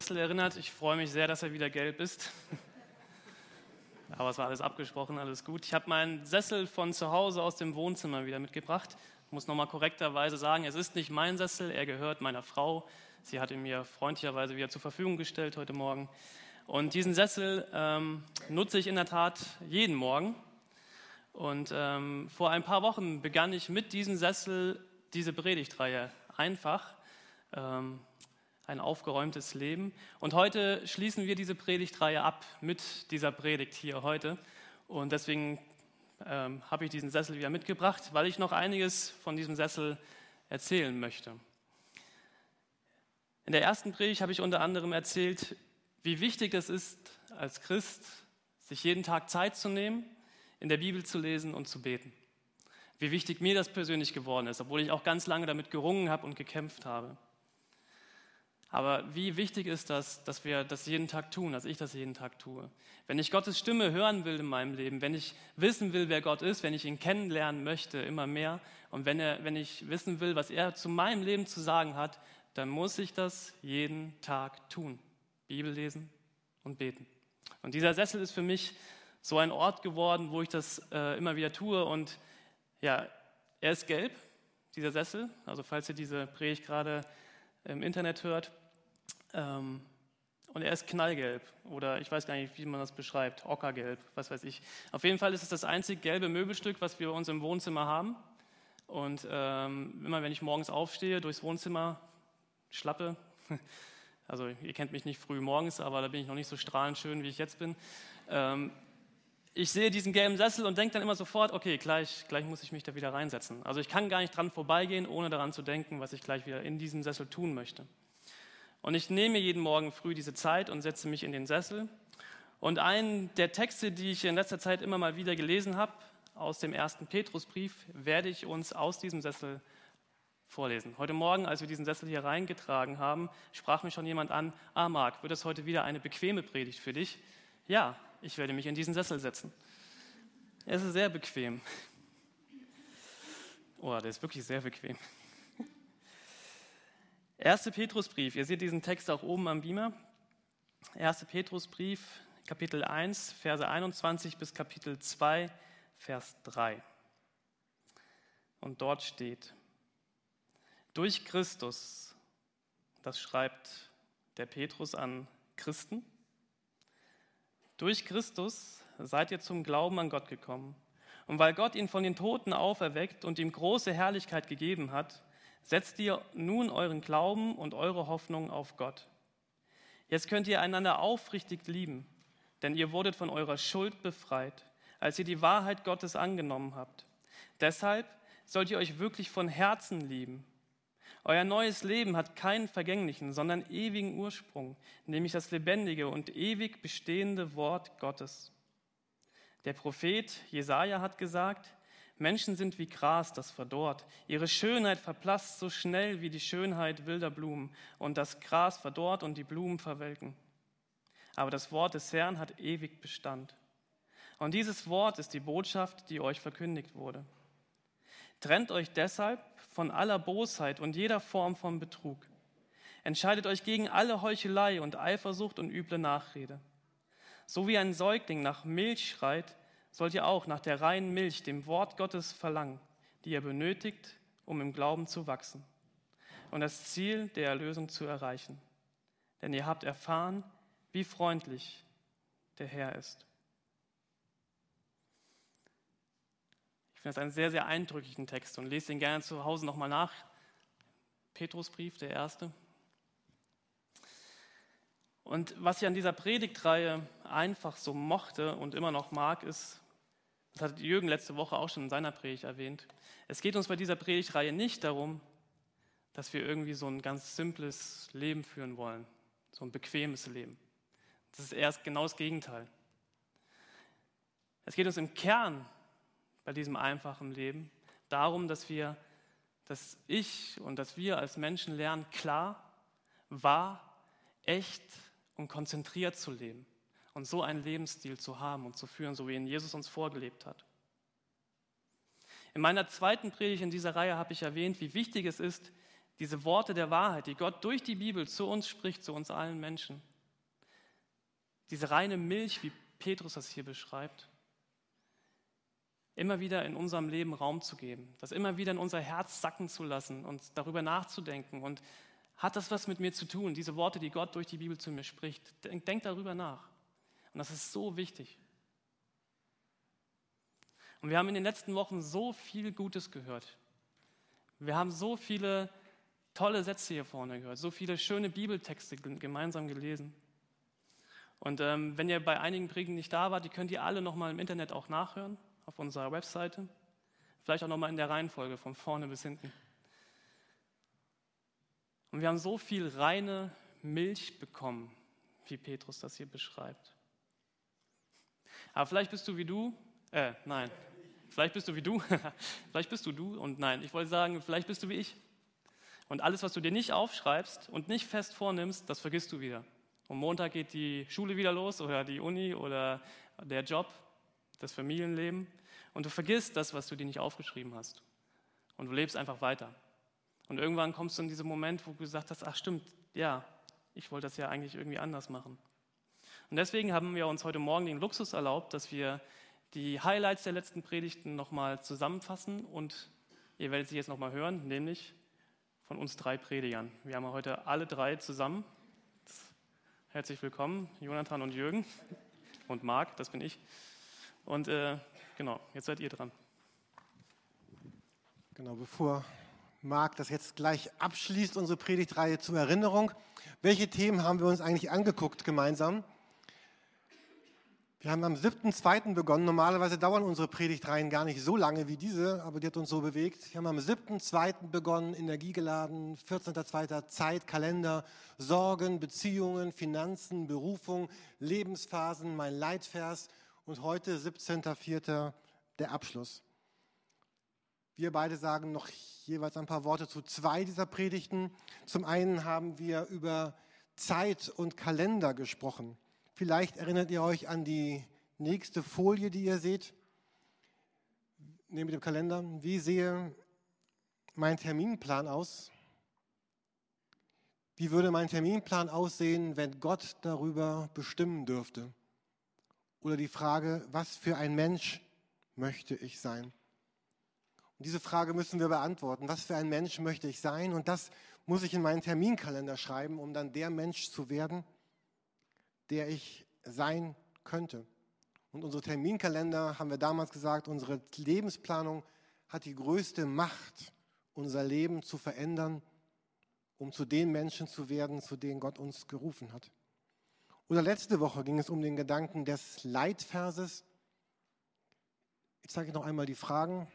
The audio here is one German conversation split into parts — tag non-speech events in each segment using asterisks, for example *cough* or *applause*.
Sessel erinnert. Ich freue mich sehr, dass er wieder gelb ist. *laughs* Aber es war alles abgesprochen, alles gut. Ich habe meinen Sessel von zu Hause aus dem Wohnzimmer wieder mitgebracht. Ich muss nochmal korrekterweise sagen, es ist nicht mein Sessel, er gehört meiner Frau. Sie hat ihn mir freundlicherweise wieder zur Verfügung gestellt heute Morgen. Und diesen Sessel ähm, nutze ich in der Tat jeden Morgen. Und ähm, vor ein paar Wochen begann ich mit diesem Sessel diese Predigtreihe einfach. Ähm, ein aufgeräumtes Leben. Und heute schließen wir diese Predigtreihe ab mit dieser Predigt hier heute. Und deswegen ähm, habe ich diesen Sessel wieder mitgebracht, weil ich noch einiges von diesem Sessel erzählen möchte. In der ersten Predigt habe ich unter anderem erzählt, wie wichtig es ist, als Christ sich jeden Tag Zeit zu nehmen, in der Bibel zu lesen und zu beten. Wie wichtig mir das persönlich geworden ist, obwohl ich auch ganz lange damit gerungen habe und gekämpft habe. Aber wie wichtig ist das, dass wir das jeden Tag tun, dass ich das jeden Tag tue? Wenn ich Gottes Stimme hören will in meinem Leben, wenn ich wissen will, wer Gott ist, wenn ich ihn kennenlernen möchte, immer mehr, und wenn, er, wenn ich wissen will, was er zu meinem Leben zu sagen hat, dann muss ich das jeden Tag tun. Bibel lesen und beten. Und dieser Sessel ist für mich so ein Ort geworden, wo ich das äh, immer wieder tue. Und ja, er ist gelb, dieser Sessel. Also falls ihr diese Predigt gerade im Internet hört. Ähm, und er ist knallgelb oder ich weiß gar nicht, wie man das beschreibt, ockergelb, was weiß ich. Auf jeden Fall ist es das einzig gelbe Möbelstück, was wir bei uns im Wohnzimmer haben. Und ähm, immer wenn ich morgens aufstehe, durchs Wohnzimmer schlappe, *laughs* also ihr kennt mich nicht früh morgens, aber da bin ich noch nicht so strahlend schön, wie ich jetzt bin. Ähm, ich sehe diesen gelben Sessel und denke dann immer sofort, okay, gleich, gleich muss ich mich da wieder reinsetzen. Also ich kann gar nicht dran vorbeigehen, ohne daran zu denken, was ich gleich wieder in diesem Sessel tun möchte. Und ich nehme jeden Morgen früh diese Zeit und setze mich in den Sessel. Und einen der Texte, die ich in letzter Zeit immer mal wieder gelesen habe, aus dem ersten Petrusbrief, werde ich uns aus diesem Sessel vorlesen. Heute Morgen, als wir diesen Sessel hier reingetragen haben, sprach mich schon jemand an, ah Marc, wird es heute wieder eine bequeme Predigt für dich? Ja, ich werde mich in diesen Sessel setzen. Es ist sehr bequem. Oh, der ist wirklich sehr bequem. 1. Petrusbrief, ihr seht diesen Text auch oben am Beamer. 1. Petrusbrief, Kapitel 1, Verse 21 bis Kapitel 2, Vers 3. Und dort steht, durch Christus, das schreibt der Petrus an Christen, durch Christus seid ihr zum Glauben an Gott gekommen. Und weil Gott ihn von den Toten auferweckt und ihm große Herrlichkeit gegeben hat, setzt ihr nun euren Glauben und eure Hoffnung auf Gott. Jetzt könnt ihr einander aufrichtig lieben, denn ihr wurdet von eurer Schuld befreit, als ihr die Wahrheit Gottes angenommen habt. Deshalb sollt ihr euch wirklich von Herzen lieben euer neues Leben hat keinen vergänglichen, sondern ewigen Ursprung, nämlich das lebendige und ewig bestehende Wort Gottes. Der Prophet Jesaja hat gesagt, Menschen sind wie Gras, das verdorrt. Ihre Schönheit verblasst so schnell wie die Schönheit wilder Blumen. Und das Gras verdorrt und die Blumen verwelken. Aber das Wort des Herrn hat ewig Bestand. Und dieses Wort ist die Botschaft, die euch verkündigt wurde. Trennt euch deshalb von aller Bosheit und jeder Form von Betrug. Entscheidet euch gegen alle Heuchelei und Eifersucht und üble Nachrede. So wie ein Säugling nach Milch schreit, sollt ihr auch nach der reinen Milch, dem Wort Gottes, verlangen, die ihr benötigt, um im Glauben zu wachsen und das Ziel der Erlösung zu erreichen. Denn ihr habt erfahren, wie freundlich der Herr ist. Ich finde das einen sehr, sehr eindrücklichen Text und lese den gerne zu Hause nochmal nach. Petrusbrief, der erste. Und was ich an dieser Predigtreihe einfach so mochte und immer noch mag, ist, das hat Jürgen letzte Woche auch schon in seiner Predigt erwähnt, es geht uns bei dieser Predigtreihe nicht darum, dass wir irgendwie so ein ganz simples Leben führen wollen, so ein bequemes Leben. Das ist erst genau das Gegenteil. Es geht uns im Kern bei diesem einfachen Leben darum, dass wir, dass ich und dass wir als Menschen lernen, klar, wahr, echt und konzentriert zu leben und so einen Lebensstil zu haben und zu führen, so wie ihn Jesus uns vorgelebt hat. In meiner zweiten Predigt in dieser Reihe habe ich erwähnt, wie wichtig es ist, Diese Worte der Wahrheit, die Gott durch die Bibel zu uns spricht, zu uns allen Menschen. Diese reine Milch, wie Petrus das hier beschreibt. Immer wieder in unserem Leben Raum zu geben, das immer wieder in unser Herz sacken zu lassen und darüber nachzudenken. Und hat das was mit mir zu tun? Diese Worte, die Gott durch die Bibel zu mir spricht. Denk, darüber nach. Und das ist so wichtig. Und wir haben in den letzten Wochen so viel Gutes gehört. Wir haben so viele tolle Sätze hier vorne gehört, so viele schöne Bibeltexte gemeinsam gelesen. Und ähm, wenn ihr bei einigen Predigten nicht da wart, die könnt ihr alle nochmal im Internet auch nachhören, auf unserer Webseite. Vielleicht auch nochmal in der Reihenfolge, von vorne bis hinten. Und wir haben so viel reine Milch bekommen, wie Petrus das hier beschreibt. Aber vielleicht bist du wie du, äh, nein, vielleicht bist du wie du, *laughs* vielleicht bist du du und nein, ich wollte sagen, vielleicht bist du wie ich. Und alles, was du dir nicht aufschreibst und nicht fest vornimmst, das vergisst du wieder. Und Montag geht die Schule wieder los oder die Uni oder der Job, das Familienleben. Und du vergisst das, was du dir nicht aufgeschrieben hast. Und du lebst einfach weiter. Und irgendwann kommst du in diesen Moment, wo du gesagt hast, ach stimmt, ja, ich wollte das ja eigentlich irgendwie anders machen. Und deswegen haben wir uns heute Morgen den Luxus erlaubt, dass wir die Highlights der letzten Predigten nochmal zusammenfassen und ihr werdet sie jetzt nochmal hören, nämlich von uns drei Predigern. Wir haben heute alle drei zusammen. Herzlich willkommen, Jonathan und Jürgen und Marc, das bin ich. Und äh, genau, jetzt seid ihr dran. Genau, bevor Marc das jetzt gleich abschließt, unsere Predigtreihe zur Erinnerung. Welche Themen haben wir uns eigentlich angeguckt gemeinsam? Wir haben am 7.2. begonnen. Normalerweise dauern unsere Predigtreihen gar nicht so lange wie diese, aber die hat uns so bewegt. Wir haben am 7.2. begonnen, energiegeladen, 14.2. Zeit, Kalender, Sorgen, Beziehungen, Finanzen, Berufung, Lebensphasen, mein Leitvers und heute 17.4. der Abschluss. Wir beide sagen noch jeweils ein paar Worte zu zwei dieser Predigten. Zum einen haben wir über Zeit und Kalender gesprochen. Vielleicht erinnert ihr euch an die nächste Folie, die ihr seht. Neben dem Kalender. Wie sehe mein Terminplan aus? Wie würde mein Terminplan aussehen, wenn Gott darüber bestimmen dürfte? Oder die Frage, was für ein Mensch möchte ich sein? Und diese Frage müssen wir beantworten. Was für ein Mensch möchte ich sein? Und das muss ich in meinen Terminkalender schreiben, um dann der Mensch zu werden, der ich sein könnte. Und unsere Terminkalender, haben wir damals gesagt, unsere Lebensplanung hat die größte Macht, unser Leben zu verändern, um zu den Menschen zu werden, zu denen Gott uns gerufen hat. Oder letzte Woche ging es um den Gedanken des Leitverses. Ich zeige noch einmal die Fragen.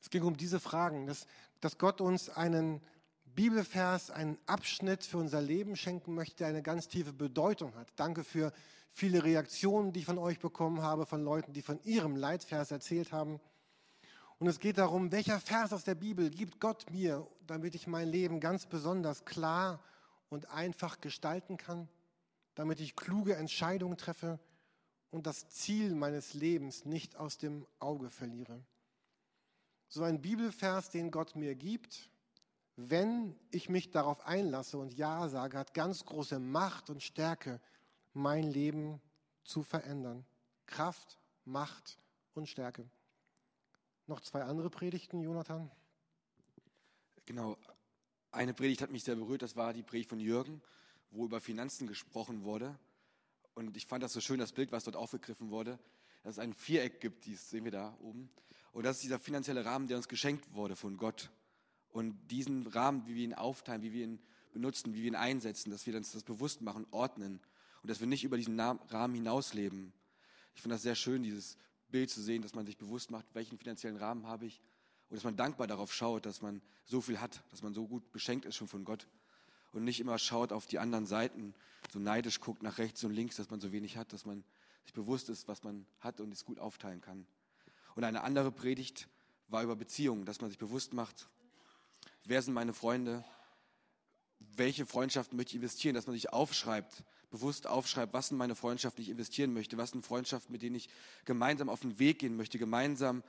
Es ging um diese Fragen, dass, dass Gott uns einen Bibelvers, einen Abschnitt für unser Leben schenken möchte, der eine ganz tiefe Bedeutung hat. Danke für viele Reaktionen, die ich von euch bekommen habe, von Leuten, die von ihrem Leitvers erzählt haben. Und es geht darum, welcher Vers aus der Bibel gibt Gott mir, damit ich mein Leben ganz besonders klar und einfach gestalten kann, damit ich kluge Entscheidungen treffe und das Ziel meines Lebens nicht aus dem Auge verliere. So ein Bibelvers, den Gott mir gibt, wenn ich mich darauf einlasse und Ja sage, hat ganz große Macht und Stärke, mein Leben zu verändern. Kraft, Macht und Stärke. Noch zwei andere Predigten, Jonathan? Genau. Eine Predigt hat mich sehr berührt, das war die Predigt von Jürgen, wo über Finanzen gesprochen wurde. Und ich fand das so schön, das Bild, was dort aufgegriffen wurde, dass es ein Viereck gibt, das sehen wir da oben. Und das ist dieser finanzielle Rahmen, der uns geschenkt wurde von Gott. Und diesen Rahmen, wie wir ihn aufteilen, wie wir ihn benutzen, wie wir ihn einsetzen, dass wir uns das bewusst machen, ordnen und dass wir nicht über diesen Rahmen hinausleben. Ich finde das sehr schön, dieses Bild zu sehen, dass man sich bewusst macht, welchen finanziellen Rahmen habe ich und dass man dankbar darauf schaut, dass man so viel hat, dass man so gut beschenkt ist schon von Gott und nicht immer schaut auf die anderen Seiten, so neidisch guckt nach rechts und links, dass man so wenig hat, dass man sich bewusst ist, was man hat und es gut aufteilen kann. Und eine andere Predigt war über Beziehungen, dass man sich bewusst macht, wer sind meine Freunde, welche Freundschaften möchte ich investieren, dass man sich aufschreibt, bewusst aufschreibt, was sind meine Freundschaften, die ich investieren möchte, was sind Freundschaften, mit denen ich gemeinsam auf den Weg gehen möchte, gemeinsam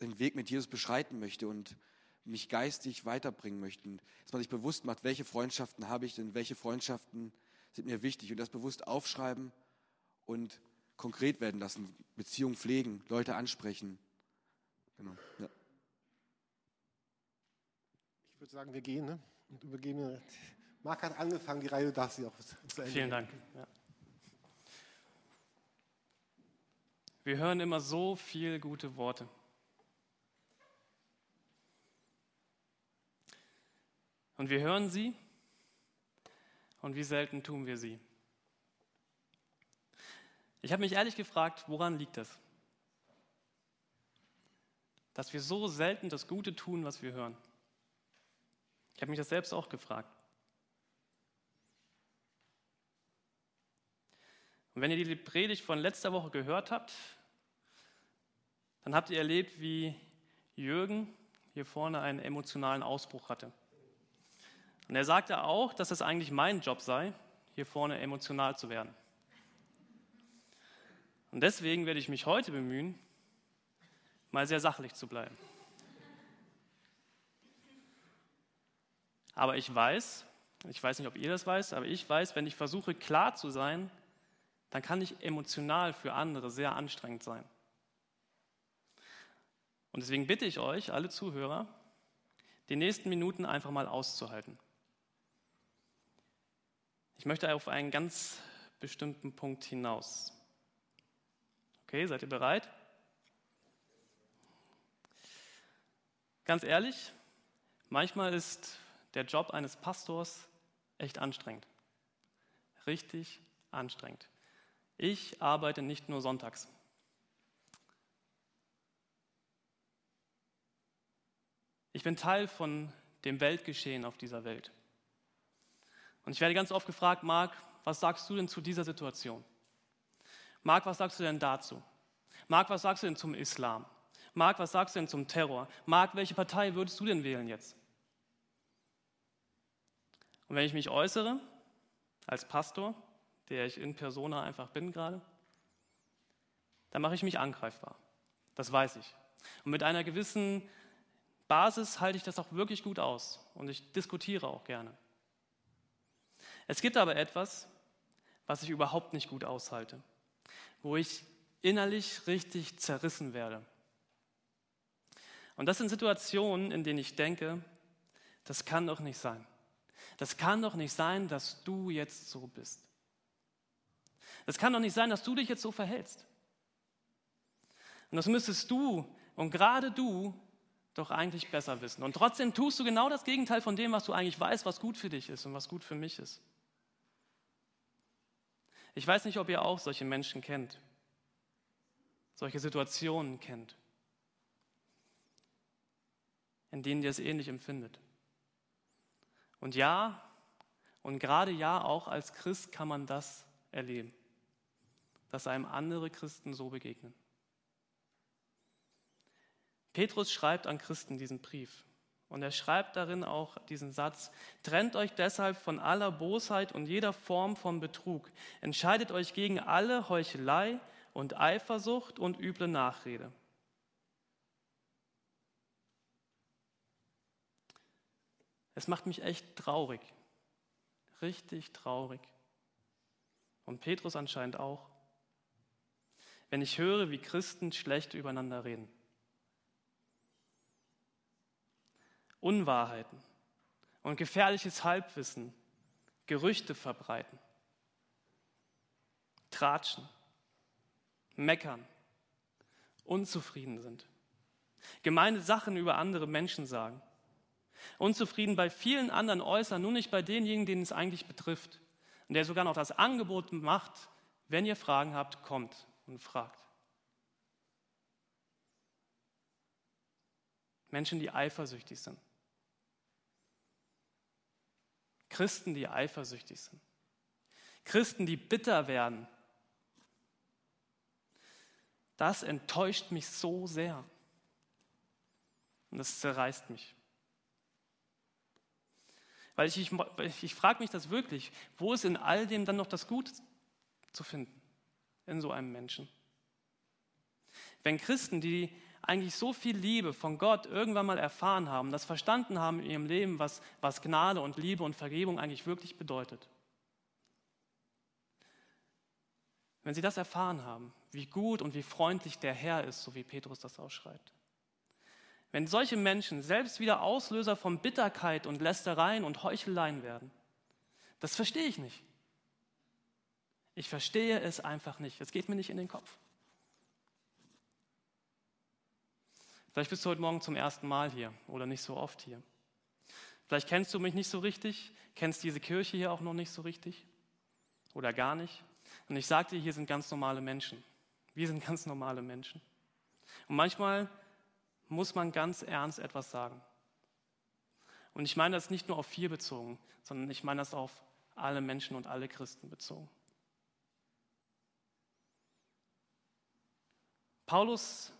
den Weg mit Jesus beschreiten möchte und mich geistig weiterbringen möchten. Dass man sich bewusst macht, welche Freundschaften habe ich denn, welche Freundschaften sind mir wichtig und das bewusst aufschreiben und konkret werden lassen, Beziehungen pflegen, Leute ansprechen. Genau. Ja. Ich würde sagen, wir gehen ne? und übergeben. Marc hat angefangen, die Reihe darf sie auch zu Ende. Vielen Dank. Ja. Wir hören immer so viel gute Worte. Und wir hören sie und wie selten tun wir sie. Ich habe mich ehrlich gefragt, woran liegt das? Dass wir so selten das Gute tun, was wir hören. Ich habe mich das selbst auch gefragt. Und wenn ihr die Predigt von letzter Woche gehört habt, dann habt ihr erlebt, wie Jürgen hier vorne einen emotionalen Ausbruch hatte. Und er sagte auch, dass es eigentlich mein Job sei, hier vorne emotional zu werden. Und deswegen werde ich mich heute bemühen, mal sehr sachlich zu bleiben. Aber ich weiß, ich weiß nicht, ob ihr das weißt, aber ich weiß, wenn ich versuche klar zu sein, dann kann ich emotional für andere sehr anstrengend sein. Und deswegen bitte ich euch, alle Zuhörer, die nächsten Minuten einfach mal auszuhalten. Ich möchte auf einen ganz bestimmten Punkt hinaus. Okay, seid ihr bereit? Ganz ehrlich, manchmal ist der Job eines Pastors echt anstrengend. Richtig anstrengend. Ich arbeite nicht nur sonntags. Ich bin Teil von dem Weltgeschehen auf dieser Welt. Und ich werde ganz oft gefragt, Marc, was sagst du denn zu dieser Situation? Marc, was sagst du denn dazu? Marc, was sagst du denn zum Islam? Marc, was sagst du denn zum Terror? Marc, welche Partei würdest du denn wählen jetzt? Und wenn ich mich äußere, als Pastor, der ich in Persona einfach bin gerade, dann mache ich mich angreifbar. Das weiß ich. Und mit einer gewissen Basis halte ich das auch wirklich gut aus und ich diskutiere auch gerne. Es gibt aber etwas, was ich überhaupt nicht gut aushalte, wo ich innerlich richtig zerrissen werde. Und das sind Situationen, in denen ich denke, das kann doch nicht sein. Das kann doch nicht sein, dass du jetzt so bist. Das kann doch nicht sein, dass du dich jetzt so verhältst. Und das müsstest du und gerade du doch eigentlich besser wissen. Und trotzdem tust du genau das Gegenteil von dem, was du eigentlich weißt, was gut für dich ist und was gut für mich ist. Ich weiß nicht, ob ihr auch solche Menschen kennt, solche Situationen kennt, in denen ihr es ähnlich empfindet. Und ja, und gerade ja, auch als Christ kann man das erleben, dass einem andere Christen so begegnen. Petrus schreibt an Christen diesen Brief und er schreibt darin auch diesen Satz, trennt euch deshalb von aller Bosheit und jeder Form von Betrug, entscheidet euch gegen alle Heuchelei und Eifersucht und üble Nachrede. Es macht mich echt traurig, richtig traurig. Und Petrus anscheinend auch, wenn ich höre, wie Christen schlecht übereinander reden. Unwahrheiten und gefährliches Halbwissen, Gerüchte verbreiten, tratschen, meckern, unzufrieden sind, gemeine Sachen über andere Menschen sagen unzufrieden bei vielen anderen äußern, nur nicht bei denjenigen, denen es eigentlich betrifft. Und der sogar noch das Angebot macht, wenn ihr Fragen habt, kommt und fragt. Menschen, die eifersüchtig sind. Christen, die eifersüchtig sind. Christen, die bitter werden. Das enttäuscht mich so sehr. Und es zerreißt mich. Weil ich, ich, ich frage mich das wirklich, wo ist in all dem dann noch das Gute zu finden in so einem Menschen? Wenn Christen, die eigentlich so viel Liebe von Gott irgendwann mal erfahren haben, das verstanden haben in ihrem Leben, was, was Gnade und Liebe und Vergebung eigentlich wirklich bedeutet. Wenn sie das erfahren haben, wie gut und wie freundlich der Herr ist, so wie Petrus das ausschreibt. Wenn solche Menschen selbst wieder Auslöser von Bitterkeit und Lästereien und Heucheleien werden, das verstehe ich nicht. Ich verstehe es einfach nicht. Es geht mir nicht in den Kopf. Vielleicht bist du heute Morgen zum ersten Mal hier oder nicht so oft hier. Vielleicht kennst du mich nicht so richtig, kennst diese Kirche hier auch noch nicht so richtig oder gar nicht. Und ich sage dir, hier sind ganz normale Menschen. Wir sind ganz normale Menschen. Und manchmal muss man ganz ernst etwas sagen. Und ich meine das nicht nur auf vier bezogen, sondern ich meine das auf alle Menschen und alle Christen bezogen. Paulus,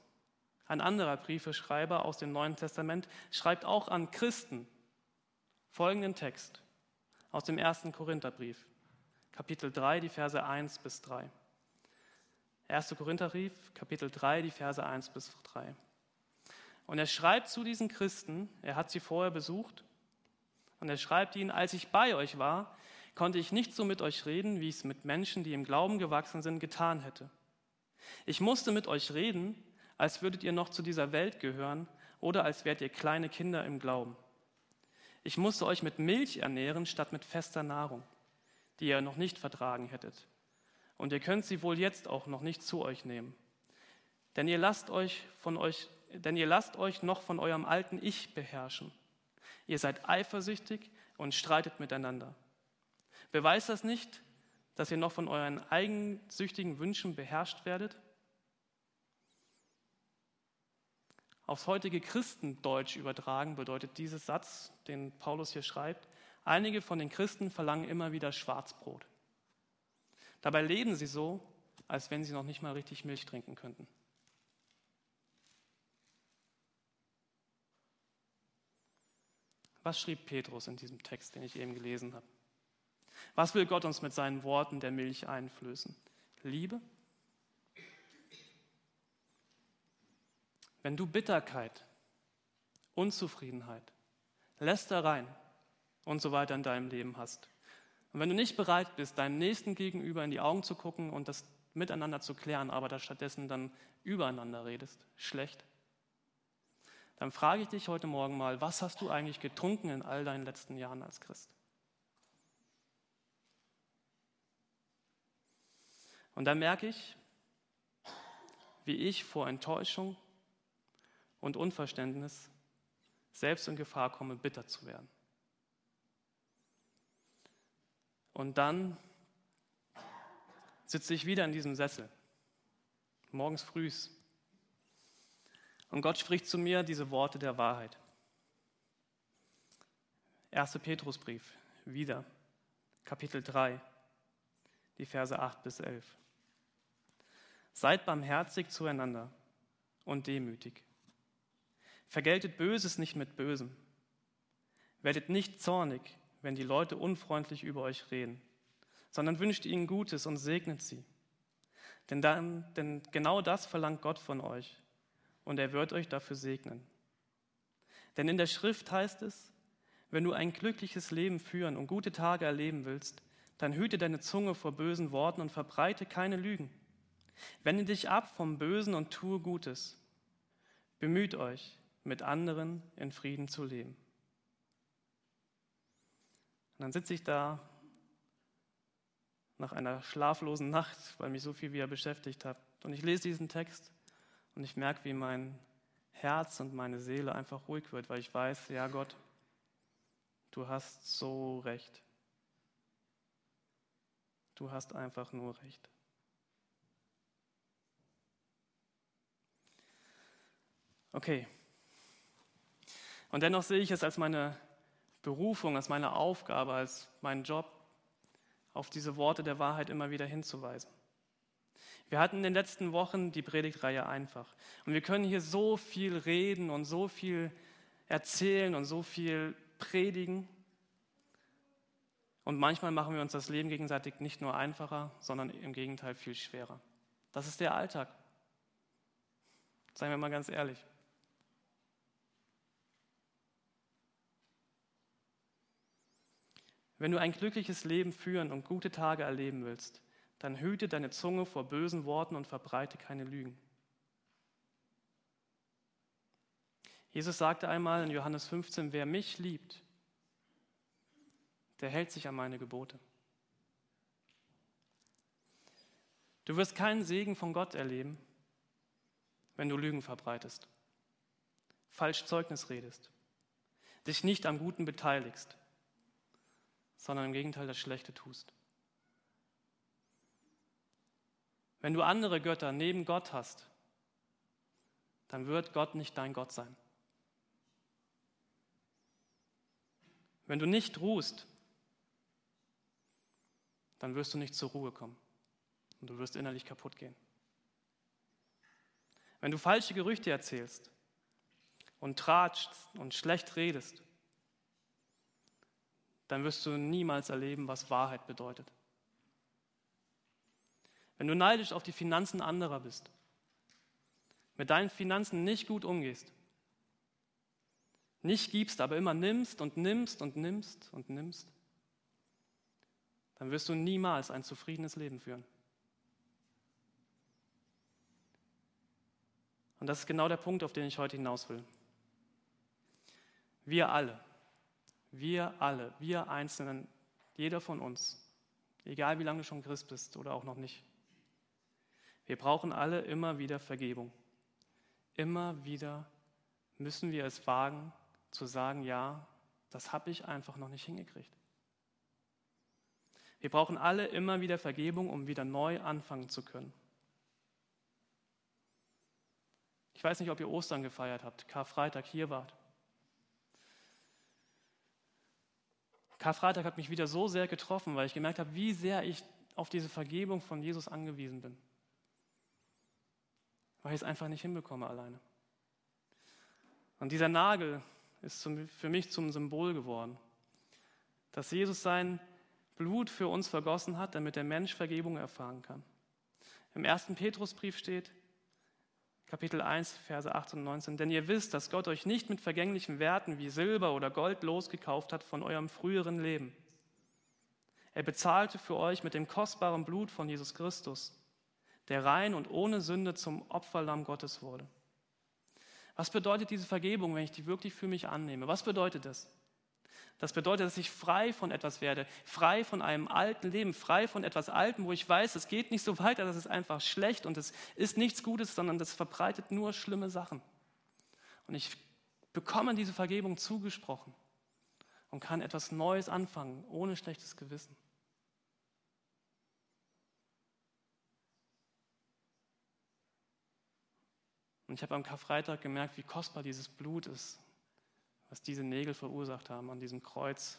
ein anderer Briefeschreiber aus dem Neuen Testament, schreibt auch an Christen folgenden Text aus dem ersten Korintherbrief, Kapitel 3, die Verse 1 bis 3. 1. Korintherbrief, Kapitel 3, die Verse 1 bis 3. Und er schreibt zu diesen Christen, er hat sie vorher besucht, und er schreibt ihnen, als ich bei euch war, konnte ich nicht so mit euch reden, wie ich es mit Menschen, die im Glauben gewachsen sind, getan hätte. Ich musste mit euch reden, als würdet ihr noch zu dieser Welt gehören oder als wärt ihr kleine Kinder im Glauben. Ich musste euch mit Milch ernähren statt mit fester Nahrung, die ihr noch nicht vertragen hättet. Und ihr könnt sie wohl jetzt auch noch nicht zu euch nehmen. Denn ihr lasst euch von euch, denn ihr lasst euch noch von eurem alten Ich beherrschen. Ihr seid eifersüchtig und streitet miteinander. Beweist das nicht, dass ihr noch von euren eigensüchtigen Wünschen beherrscht werdet? Aufs heutige Christendeutsch übertragen bedeutet dieser Satz, den Paulus hier schreibt, einige von den Christen verlangen immer wieder Schwarzbrot. Dabei leben sie so, als wenn sie noch nicht mal richtig Milch trinken könnten. Was schrieb Petrus in diesem Text, den ich eben gelesen habe? Was will Gott uns mit seinen Worten der Milch einflößen? Liebe? Wenn du Bitterkeit, Unzufriedenheit, Lästereien und so weiter in deinem Leben hast, und wenn du nicht bereit bist, deinem Nächsten gegenüber in die Augen zu gucken und das miteinander zu klären, aber da stattdessen dann übereinander redest, schlecht, dann frage ich dich heute Morgen mal, was hast du eigentlich getrunken in all deinen letzten Jahren als Christ? Und dann merke ich, wie ich vor Enttäuschung und Unverständnis selbst in Gefahr komme, bitter zu werden. Und dann sitze ich wieder in diesem Sessel, morgens frühs. Und Gott spricht zu mir diese Worte der Wahrheit. 1. Petrusbrief, wieder, Kapitel 3, die Verse 8 bis 11. Seid barmherzig zueinander und demütig. Vergeltet Böses nicht mit Bösem. Werdet nicht zornig, wenn die Leute unfreundlich über euch reden, sondern wünscht ihnen Gutes und segnet sie. Denn, dann, denn genau das verlangt Gott von euch und er wird euch dafür segnen. Denn in der Schrift heißt es, wenn du ein glückliches Leben führen und gute Tage erleben willst, dann hüte deine Zunge vor bösen Worten und verbreite keine Lügen. Wende dich ab vom Bösen und tue Gutes. Bemüht euch, mit anderen in Frieden zu leben. Und dann sitze ich da nach einer schlaflosen Nacht, weil mich so viel wieder beschäftigt hat. Und ich lese diesen Text und ich merke, wie mein Herz und meine Seele einfach ruhig wird, weil ich weiß, ja Gott, du hast so recht. Du hast einfach nur recht. Okay. Und dennoch sehe ich es als meine Berufung, als meine Aufgabe, als meinen Job, auf diese Worte der Wahrheit immer wieder hinzuweisen. Wir hatten in den letzten Wochen die Predigtreihe einfach. Und wir können hier so viel reden und so viel erzählen und so viel predigen. Und manchmal machen wir uns das Leben gegenseitig nicht nur einfacher, sondern im Gegenteil viel schwerer. Das ist der Alltag. Seien wir mal ganz ehrlich. Wenn du ein glückliches Leben führen und gute Tage erleben willst, dann hüte deine Zunge vor bösen Worten und verbreite keine Lügen. Jesus sagte einmal in Johannes 15, wer mich liebt, der hält sich an meine Gebote. Du wirst keinen Segen von Gott erleben, wenn du Lügen verbreitest, falsch Zeugnis redest, dich nicht am Guten beteiligst, sondern im Gegenteil das Schlechte tust. Wenn du andere Götter neben Gott hast, dann wird Gott nicht dein Gott sein. Wenn du nicht ruhst, dann wirst du nicht zur Ruhe kommen und du wirst innerlich kaputt gehen. Wenn du falsche Gerüchte erzählst und tratschst und schlecht redest, dann wirst du niemals erleben, was Wahrheit bedeutet. Wenn du neidisch auf die Finanzen anderer bist, mit deinen Finanzen nicht gut umgehst, nicht gibst, aber immer nimmst und nimmst und nimmst und nimmst, dann wirst du niemals ein zufriedenes Leben führen. Und das ist genau der Punkt, auf den ich heute hinaus will. Wir alle, wir alle, wir Einzelnen, jeder von uns, egal wie lange du schon Christ bist oder auch noch nicht, wir brauchen alle immer wieder Vergebung. Immer wieder müssen wir es wagen zu sagen, ja, das habe ich einfach noch nicht hingekriegt. Wir brauchen alle immer wieder Vergebung, um wieder neu anfangen zu können. Ich weiß nicht, ob ihr Ostern gefeiert habt, Karfreitag hier wart. Karfreitag hat mich wieder so sehr getroffen, weil ich gemerkt habe, wie sehr ich auf diese Vergebung von Jesus angewiesen bin. Weil ich es einfach nicht hinbekomme alleine. Und dieser Nagel ist für mich zum Symbol geworden, dass Jesus sein Blut für uns vergossen hat, damit der Mensch Vergebung erfahren kann. Im ersten Petrusbrief steht, Kapitel 1, Verse 18 und 19. Denn ihr wisst, dass Gott euch nicht mit vergänglichen Werten wie Silber oder Gold losgekauft hat von eurem früheren Leben. Er bezahlte für euch mit dem kostbaren Blut von Jesus Christus, der rein und ohne Sünde zum Opferlamm Gottes wurde. Was bedeutet diese Vergebung, wenn ich die wirklich für mich annehme? Was bedeutet das? Das bedeutet, dass ich frei von etwas werde, frei von einem alten Leben, frei von etwas Altem, wo ich weiß, es geht nicht so weiter, das ist einfach schlecht und es ist nichts Gutes, sondern das verbreitet nur schlimme Sachen. Und ich bekomme diese Vergebung zugesprochen und kann etwas Neues anfangen, ohne schlechtes Gewissen. Ich habe am Karfreitag gemerkt, wie kostbar dieses Blut ist, was diese Nägel verursacht haben an diesem Kreuz.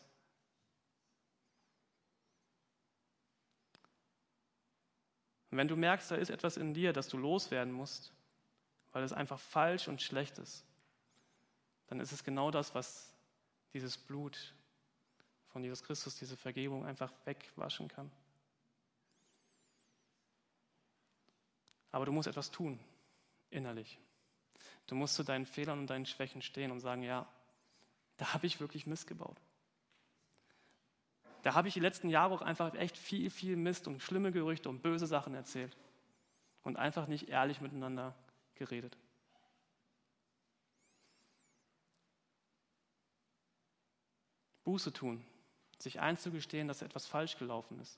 Und wenn du merkst, da ist etwas in dir, das du loswerden musst, weil es einfach falsch und schlecht ist, dann ist es genau das, was dieses Blut von Jesus Christus, diese Vergebung einfach wegwaschen kann. Aber du musst etwas tun, innerlich. Du musst zu deinen Fehlern und deinen Schwächen stehen und sagen, ja, da habe ich wirklich Mist gebaut. Da habe ich die letzten Jahre auch einfach echt viel, viel Mist und schlimme Gerüchte und böse Sachen erzählt und einfach nicht ehrlich miteinander geredet. Buße tun, sich einzugestehen, dass etwas falsch gelaufen ist.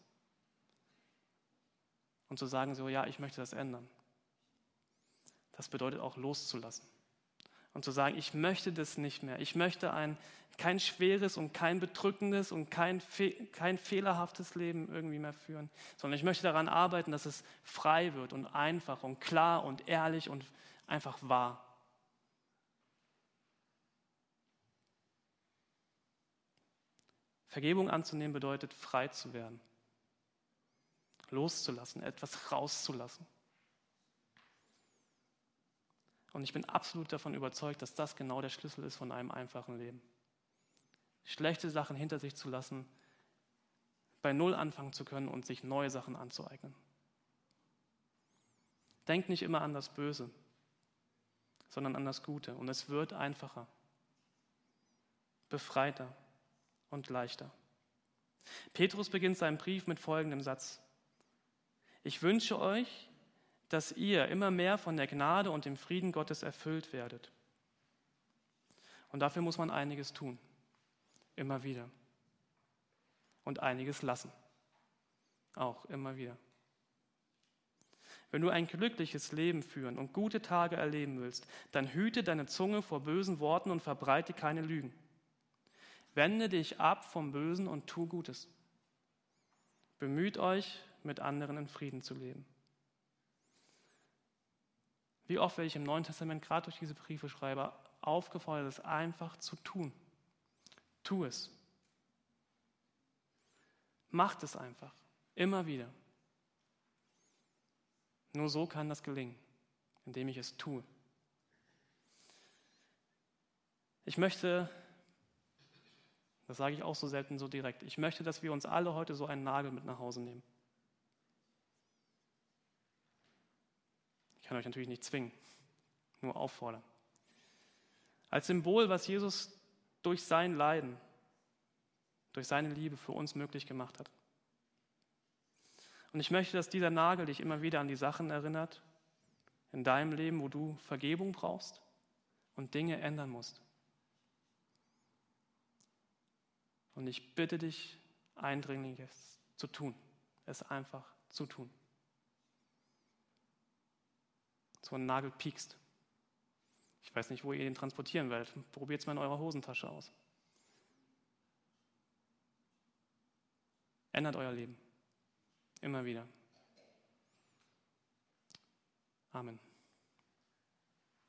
Und zu sagen, so, ja, ich möchte das ändern. Das bedeutet auch loszulassen und zu sagen, ich möchte das nicht mehr. Ich möchte ein kein schweres und kein bedrückendes und kein, kein fehlerhaftes Leben irgendwie mehr führen, sondern ich möchte daran arbeiten, dass es frei wird und einfach und klar und ehrlich und einfach wahr. Vergebung anzunehmen bedeutet frei zu werden, loszulassen, etwas rauszulassen. Und ich bin absolut davon überzeugt, dass das genau der Schlüssel ist von einem einfachen Leben. Schlechte Sachen hinter sich zu lassen, bei Null anfangen zu können und sich neue Sachen anzueignen. Denk nicht immer an das Böse. sondern an das Gute. Und es wird einfacher, befreiter und leichter. Petrus beginnt seinen Brief mit folgendem Satz. Ich wünsche euch, dass ihr immer mehr von der Gnade und dem Frieden Gottes erfüllt werdet. Und dafür muss man einiges tun, immer wieder. Und einiges lassen, auch immer wieder. Wenn du ein glückliches Leben führen und gute Tage erleben willst, dann hüte deine Zunge vor bösen Worten und verbreite keine Lügen. Wende dich ab vom Bösen und tu Gutes. Bemüht euch, mit anderen in Frieden zu leben. Wie oft werde ich im Neuen Testament gerade durch diese Briefe schreibe, aufgefordert, es einfach zu tun. Tu es. Macht es einfach. Immer wieder. Nur so kann das gelingen, indem ich es tue. Ich möchte, das sage ich auch so selten so direkt, ich möchte, dass wir uns alle heute so einen Nagel mit nach Hause nehmen. Kann euch natürlich nicht zwingen, nur auffordern. Als Symbol, was Jesus durch sein Leiden, durch seine Liebe für uns möglich gemacht hat. Und ich möchte, dass dieser Nagel dich immer wieder an die Sachen erinnert in deinem Leben, wo du Vergebung brauchst und Dinge ändern musst. Und ich bitte dich eindringlich, es zu tun, es einfach zu tun. So ein Nagel piekst. Ich weiß nicht, wo ihr den transportieren werdet. Probiert es mal in eurer Hosentasche aus. Ändert euer Leben. Immer wieder. Amen.